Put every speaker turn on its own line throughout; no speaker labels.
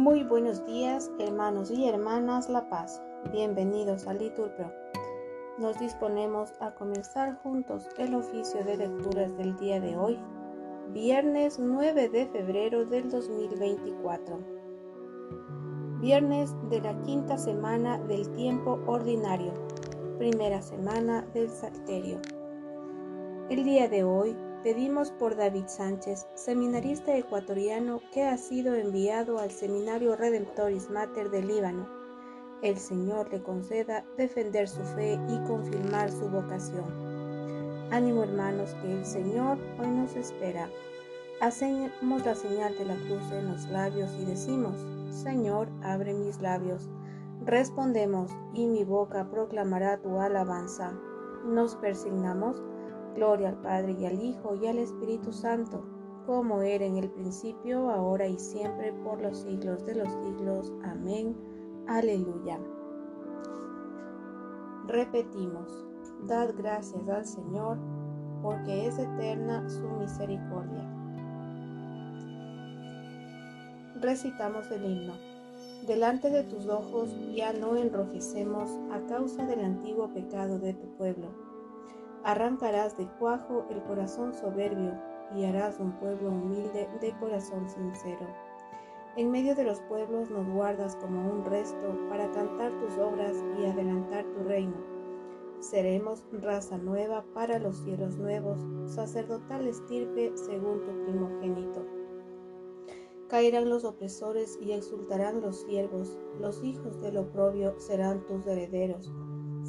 Muy buenos días, hermanos y hermanas La Paz. Bienvenidos a Liturpro. Nos disponemos a comenzar juntos el oficio de lecturas del día de hoy, viernes 9 de febrero del 2024. Viernes de la quinta semana del tiempo ordinario, primera semana del Salterio. El día de hoy Pedimos por David Sánchez, seminarista ecuatoriano que ha sido enviado al Seminario Redemptoris Mater del Líbano. El Señor le conceda defender su fe y confirmar su vocación. Ánimo hermanos que el Señor hoy nos espera. Hacemos la señal de la cruz en los labios y decimos, Señor, abre mis labios. Respondemos, y mi boca proclamará tu alabanza. Nos persignamos Gloria al Padre y al Hijo y al Espíritu Santo, como era en el principio, ahora y siempre, por los siglos de los siglos. Amén. Aleluya. Repetimos, dad gracias al Señor, porque es eterna su misericordia. Recitamos el himno. Delante de tus ojos ya no enrojecemos a causa del antiguo pecado de tu pueblo Arrancarás de cuajo el corazón soberbio y harás un pueblo humilde de corazón sincero. En medio de los pueblos nos guardas como un resto para cantar tus obras y adelantar tu reino. Seremos raza nueva para los cielos nuevos, sacerdotal estirpe según tu primogénito. Caerán los opresores y exultarán los siervos, los hijos del oprobio serán tus herederos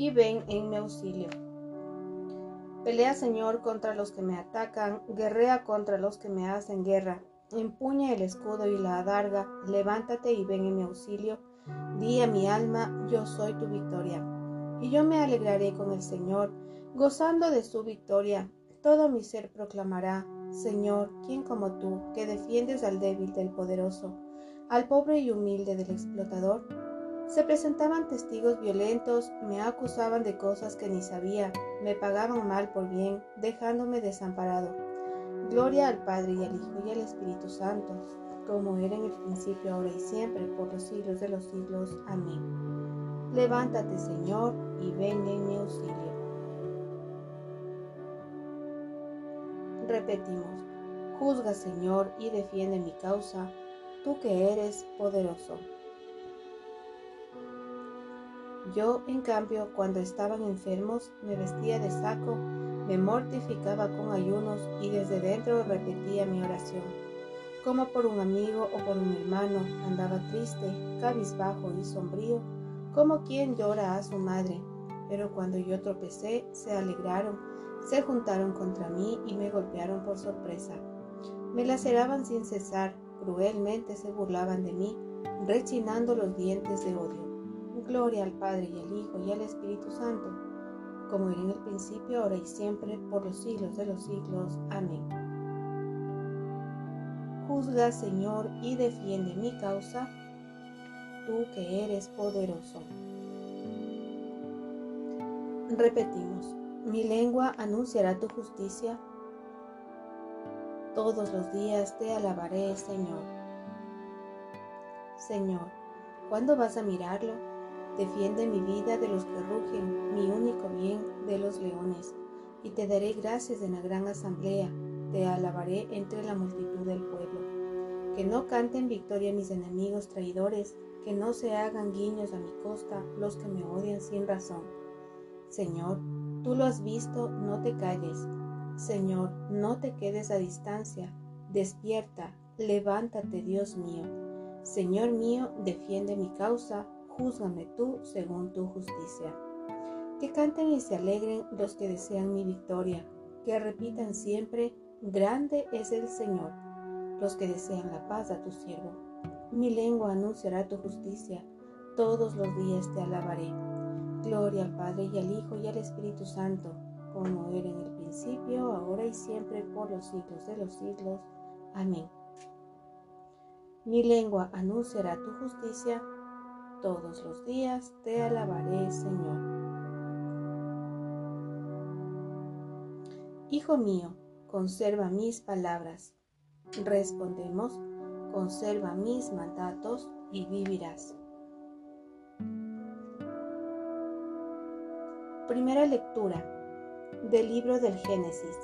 y ven en mi auxilio. Pelea, Señor, contra los que me atacan, guerrea contra los que me hacen guerra. Empuña el escudo y la adarga, levántate y ven en mi auxilio. Di a mi alma, yo soy tu victoria. Y yo me alegraré con el Señor, gozando de su victoria. Todo mi ser proclamará, Señor, ¿quién como tú, que defiendes al débil del poderoso, al pobre y humilde del explotador? Se presentaban testigos violentos, me acusaban de cosas que ni sabía, me pagaban mal por bien, dejándome desamparado. Gloria al Padre y al Hijo y al Espíritu Santo, como era en el principio, ahora y siempre, por los siglos de los siglos. Amén. Levántate, Señor, y ven en mi auxilio. Repetimos, juzga, Señor, y defiende mi causa, tú que eres poderoso. Yo, en cambio, cuando estaban enfermos, me vestía de saco, me mortificaba con ayunos y desde dentro repetía mi oración. Como por un amigo o por un hermano, andaba triste, cabizbajo y sombrío, como quien llora a su madre. Pero cuando yo tropecé, se alegraron, se juntaron contra mí y me golpearon por sorpresa. Me laceraban sin cesar, cruelmente se burlaban de mí, rechinando los dientes de odio. Gloria al Padre y al Hijo y al Espíritu Santo, como era en el principio, ahora y siempre, por los siglos de los siglos. Amén. Juzga, Señor, y defiende mi causa, tú que eres poderoso. Repetimos, mi lengua anunciará tu justicia. Todos los días te alabaré, Señor. Señor, ¿cuándo vas a mirarlo? Defiende mi vida de los que rugen, mi único bien de los leones. Y te daré gracias en la gran asamblea, te alabaré entre la multitud del pueblo. Que no canten victoria mis enemigos traidores, que no se hagan guiños a mi costa los que me odian sin razón. Señor, tú lo has visto, no te calles. Señor, no te quedes a distancia. Despierta, levántate, Dios mío. Señor mío, defiende mi causa, júzgame tú según tu justicia. Que canten y se alegren los que desean mi victoria, que repitan siempre, grande es el Señor, los que desean la paz a tu siervo. Mi lengua anunciará tu justicia, todos los días te alabaré. Gloria al Padre y al Hijo y al Espíritu Santo, como era en el principio, ahora y siempre, por los siglos de los siglos. Amén. Mi lengua anunciará tu justicia, todos los días te alabaré, Señor. Hijo mío, conserva mis palabras. Respondemos, conserva mis mandatos y vivirás. Primera lectura del libro del Génesis.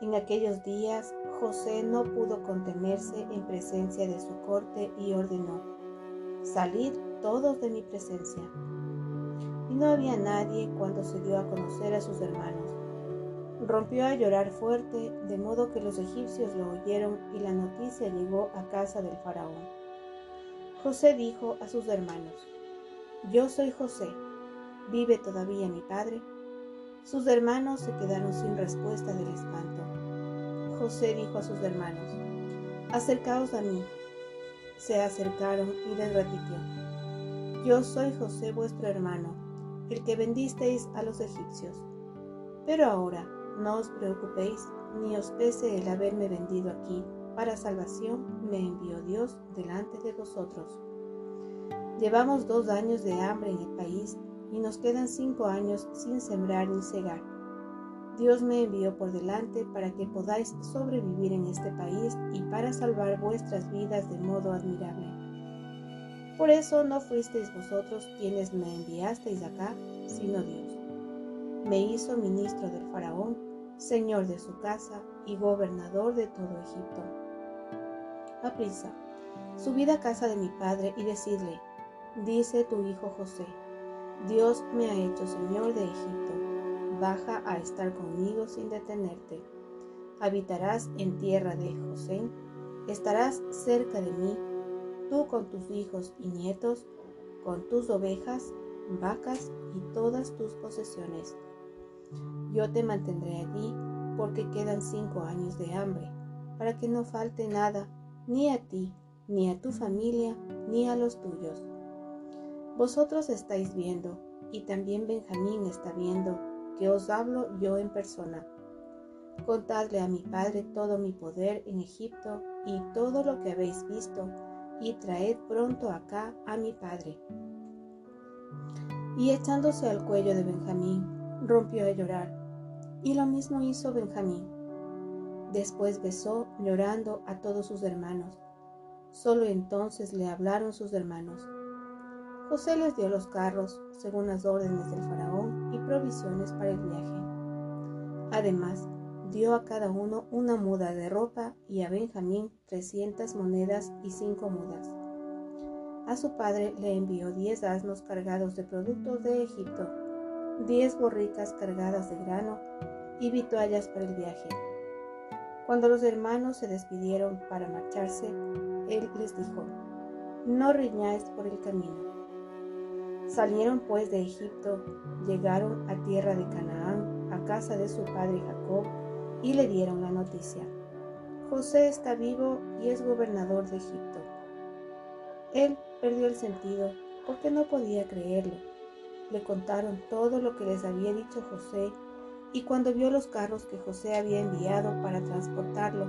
En aquellos días José no pudo contenerse en presencia de su corte y ordenó, salid todos de mi presencia. Y no había nadie cuando se dio a conocer a sus hermanos. Rompió a llorar fuerte, de modo que los egipcios lo oyeron y la noticia llegó a casa del faraón. José dijo a sus hermanos, Yo soy José, ¿vive todavía mi padre? Sus hermanos se quedaron sin respuesta del espanto. José dijo a sus hermanos, Acercaos a mí. Se acercaron y les repitió, Yo soy José vuestro hermano, el que vendisteis a los egipcios. Pero ahora no os preocupéis, ni os pese el haberme vendido aquí. Para salvación me envió Dios delante de vosotros. Llevamos dos años de hambre en el país y nos quedan cinco años sin sembrar ni cegar. Dios me envió por delante para que podáis sobrevivir en este país y para salvar vuestras vidas de modo admirable. Por eso no fuisteis vosotros quienes me enviasteis acá, sino Dios. Me hizo ministro del faraón señor de su casa y gobernador de todo Egipto. Aprisa, subid a casa de mi padre y decidle, dice tu hijo José, Dios me ha hecho señor de Egipto, baja a estar conmigo sin detenerte. Habitarás en tierra de José, estarás cerca de mí, tú con tus hijos y nietos, con tus ovejas, vacas y todas tus posesiones yo te mantendré allí porque quedan cinco años de hambre, para que no falte nada ni a ti, ni a tu familia, ni a los tuyos. Vosotros estáis viendo, y también Benjamín está viendo, que os hablo yo en persona. Contadle a mi padre todo mi poder en Egipto y todo lo que habéis visto, y traed pronto acá a mi padre. Y echándose al cuello de Benjamín, rompió a llorar, y lo mismo hizo Benjamín. Después besó, llorando, a todos sus hermanos. Solo entonces le hablaron sus hermanos. José les dio los carros, según las órdenes del faraón, y provisiones para el viaje. Además, dio a cada uno una muda de ropa y a Benjamín trescientas monedas y cinco mudas. A su padre le envió diez asnos cargados de productos de Egipto diez borricas cargadas de grano y vituallas para el viaje. Cuando los hermanos se despidieron para marcharse, él les dijo, no riñáis por el camino. Salieron pues de Egipto, llegaron a tierra de Canaán, a casa de su padre Jacob, y le dieron la noticia. José está vivo y es gobernador de Egipto. Él perdió el sentido porque no podía creerlo le contaron todo lo que les había dicho José, y cuando vio los carros que José había enviado para transportarlo,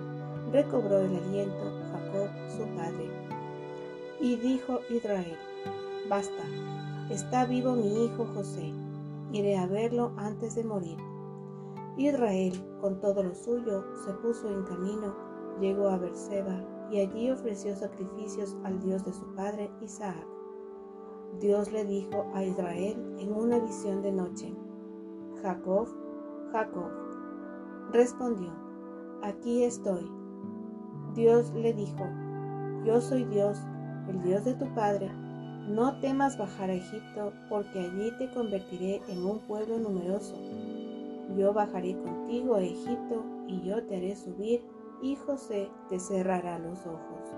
recobró el aliento Jacob su padre. Y dijo Israel, basta, está vivo mi hijo José, iré a verlo antes de morir. Israel, con todo lo suyo, se puso en camino, llegó a Berseba y allí ofreció sacrificios al Dios de su padre Isaac. Dios le dijo a Israel en una visión de noche, Jacob, Jacob. Respondió, aquí estoy. Dios le dijo, yo soy Dios, el Dios de tu Padre. No temas bajar a Egipto, porque allí te convertiré en un pueblo numeroso. Yo bajaré contigo a Egipto y yo te haré subir, y José te cerrará los ojos.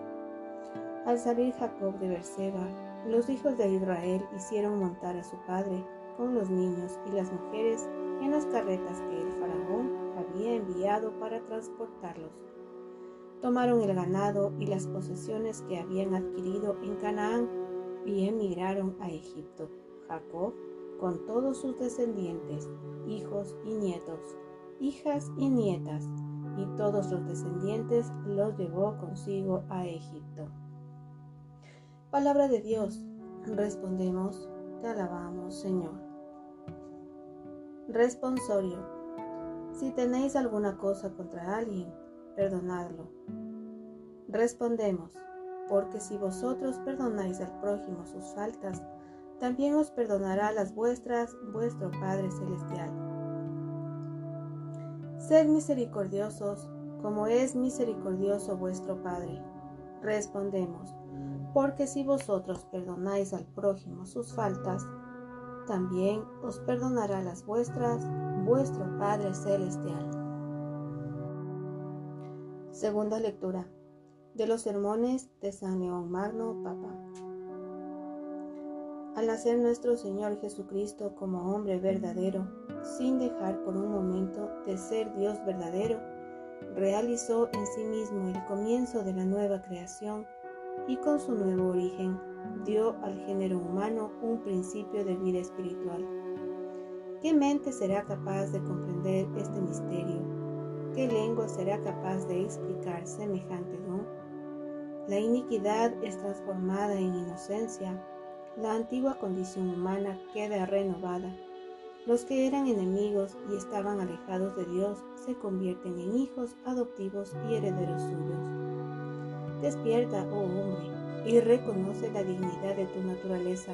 Al salir Jacob de Berseba, los hijos de Israel hicieron montar a su padre con los niños y las mujeres en las carretas que el faraón había enviado para transportarlos. Tomaron el ganado y las posesiones que habían adquirido en Canaán y emigraron a Egipto. Jacob, con todos sus descendientes, hijos y nietos, hijas y nietas, y todos los descendientes los llevó consigo a Egipto. Palabra de Dios, respondemos, te alabamos Señor. Responsorio, si tenéis alguna cosa contra alguien, perdonadlo. Respondemos, porque si vosotros perdonáis al prójimo sus faltas, también os perdonará las vuestras vuestro Padre Celestial. Sed misericordiosos, como es misericordioso vuestro Padre. Respondemos, porque si vosotros perdonáis al prójimo sus faltas, también os perdonará las vuestras vuestro Padre Celestial. Segunda lectura de los sermones de San León Magno, Papa. Al nacer nuestro Señor Jesucristo como hombre verdadero, sin dejar por un momento de ser Dios verdadero, realizó en sí mismo el comienzo de la nueva creación y con su nuevo origen dio al género humano un principio de vida espiritual. ¿Qué mente será capaz de comprender este misterio? ¿Qué lengua será capaz de explicar semejante? La iniquidad es transformada en inocencia la antigua condición humana queda renovada. Los que eran enemigos y estaban alejados de Dios se convierten en hijos adoptivos y herederos suyos. Despierta, oh hombre, y reconoce la dignidad de tu naturaleza.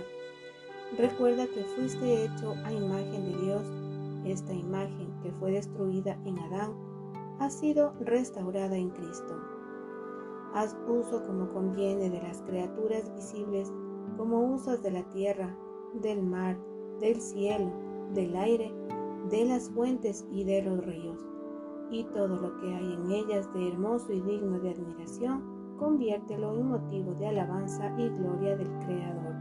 Recuerda que fuiste hecho a imagen de Dios. Esta imagen que fue destruida en Adán ha sido restaurada en Cristo. Haz uso como conviene de las criaturas visibles como usas de la tierra, del mar, del cielo, del aire, de las fuentes y de los ríos, y todo lo que hay en ellas de hermoso y digno de admiración, conviértelo en motivo de alabanza y gloria del Creador.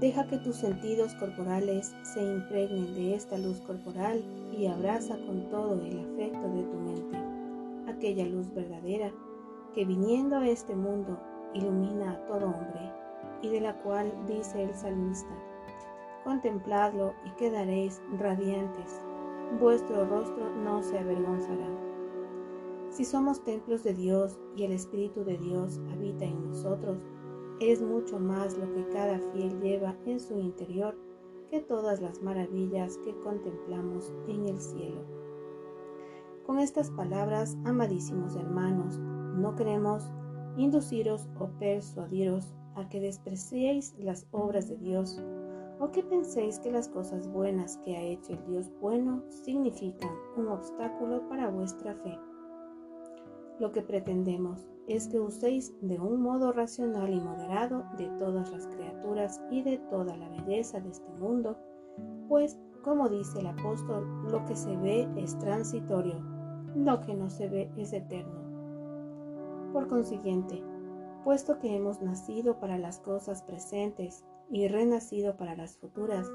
Deja que tus sentidos corporales se impregnen de esta luz corporal y abraza con todo el afecto de tu mente aquella luz verdadera que viniendo a este mundo ilumina a todo hombre, y de la cual dice el salmista, Contempladlo y quedaréis radiantes, vuestro rostro no se avergonzará. Si somos templos de Dios y el Espíritu de Dios habita en nosotros, es mucho más lo que cada fiel lleva en su interior que todas las maravillas que contemplamos en el cielo. Con estas palabras, amadísimos hermanos, no queremos induciros o persuadiros a que despreciéis las obras de Dios o que penséis que las cosas buenas que ha hecho el Dios bueno significan un obstáculo para vuestra fe. Lo que pretendemos es que uséis de un modo racional y moderado de todas las criaturas y de toda la belleza de este mundo, pues, como dice el apóstol, lo que se ve es transitorio, lo que no se ve es eterno. Por consiguiente, puesto que hemos nacido para las cosas presentes y renacido para las futuras,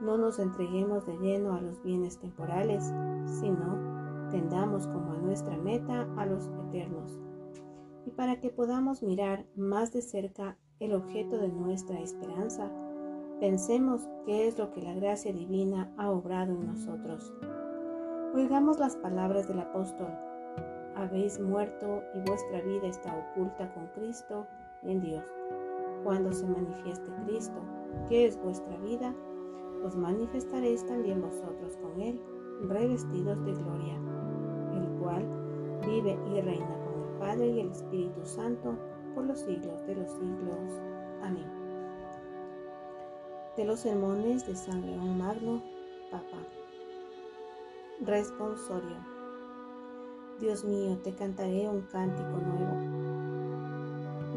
no nos entreguemos de lleno a los bienes temporales, sino tendamos como a nuestra meta a los eternos. Y para que podamos mirar más de cerca el objeto de nuestra esperanza, pensemos qué es lo que la gracia divina ha obrado en nosotros. Oigamos las palabras del apóstol habéis muerto y vuestra vida está oculta con Cristo en Dios. Cuando se manifieste Cristo, que es vuestra vida, os manifestaréis también vosotros con Él, revestidos de gloria, el cual vive y reina con el Padre y el Espíritu Santo por los siglos de los siglos. Amén. De los sermones de San León Magno, Papa. Responsorio. Dios mío, te cantaré un cántico nuevo.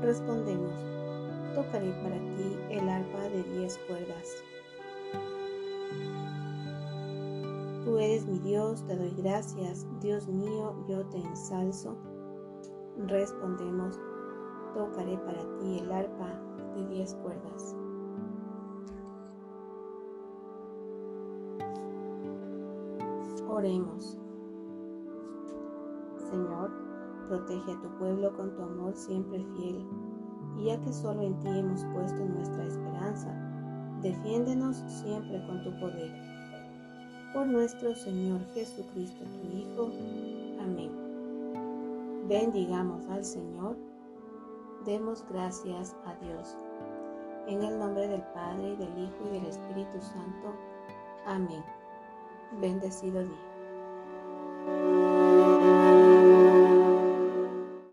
Respondemos, tocaré para ti el arpa de diez cuerdas. Tú eres mi Dios, te doy gracias, Dios mío, yo te ensalzo. Respondemos, tocaré para ti el arpa de diez cuerdas. Oremos. Protege a tu pueblo con tu amor siempre fiel, y ya que solo en ti hemos puesto nuestra esperanza, defiéndenos siempre con tu poder. Por nuestro Señor Jesucristo, tu Hijo. Amén. Bendigamos al Señor. Demos gracias a Dios. En el nombre del Padre, y del Hijo, y del Espíritu Santo. Amén. Bendecido día.